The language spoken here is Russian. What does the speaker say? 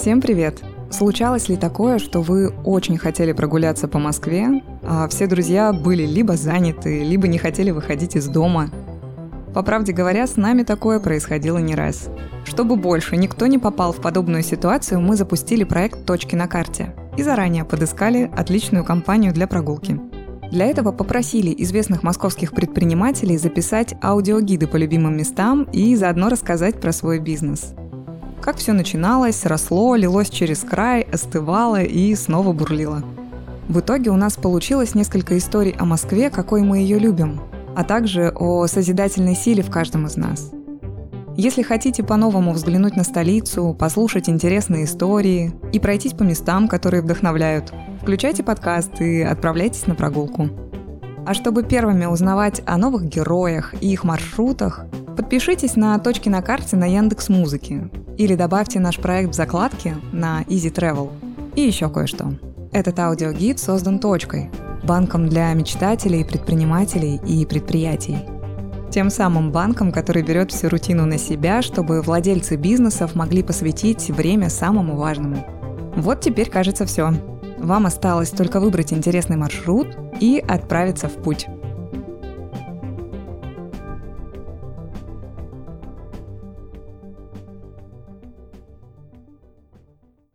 Всем привет! Случалось ли такое, что вы очень хотели прогуляться по Москве, а все друзья были либо заняты, либо не хотели выходить из дома? По правде говоря, с нами такое происходило не раз. Чтобы больше никто не попал в подобную ситуацию, мы запустили проект «Точки на карте» и заранее подыскали отличную компанию для прогулки. Для этого попросили известных московских предпринимателей записать аудиогиды по любимым местам и заодно рассказать про свой бизнес. Как все начиналось, росло, лилось через край, остывало и снова бурлило. В итоге у нас получилось несколько историй о Москве, какой мы ее любим, а также о созидательной силе в каждом из нас. Если хотите по-новому взглянуть на столицу, послушать интересные истории и пройтись по местам, которые вдохновляют, включайте подкаст и отправляйтесь на прогулку. А чтобы первыми узнавать о новых героях и их маршрутах, подпишитесь на точки на карте на Яндекс Музыке или добавьте наш проект в закладке на Easy Travel. И еще кое-что. Этот аудиогид создан точкой, банком для мечтателей, предпринимателей и предприятий. Тем самым банком, который берет всю рутину на себя, чтобы владельцы бизнесов могли посвятить время самому важному. Вот теперь кажется все. Вам осталось только выбрать интересный маршрут и отправиться в путь.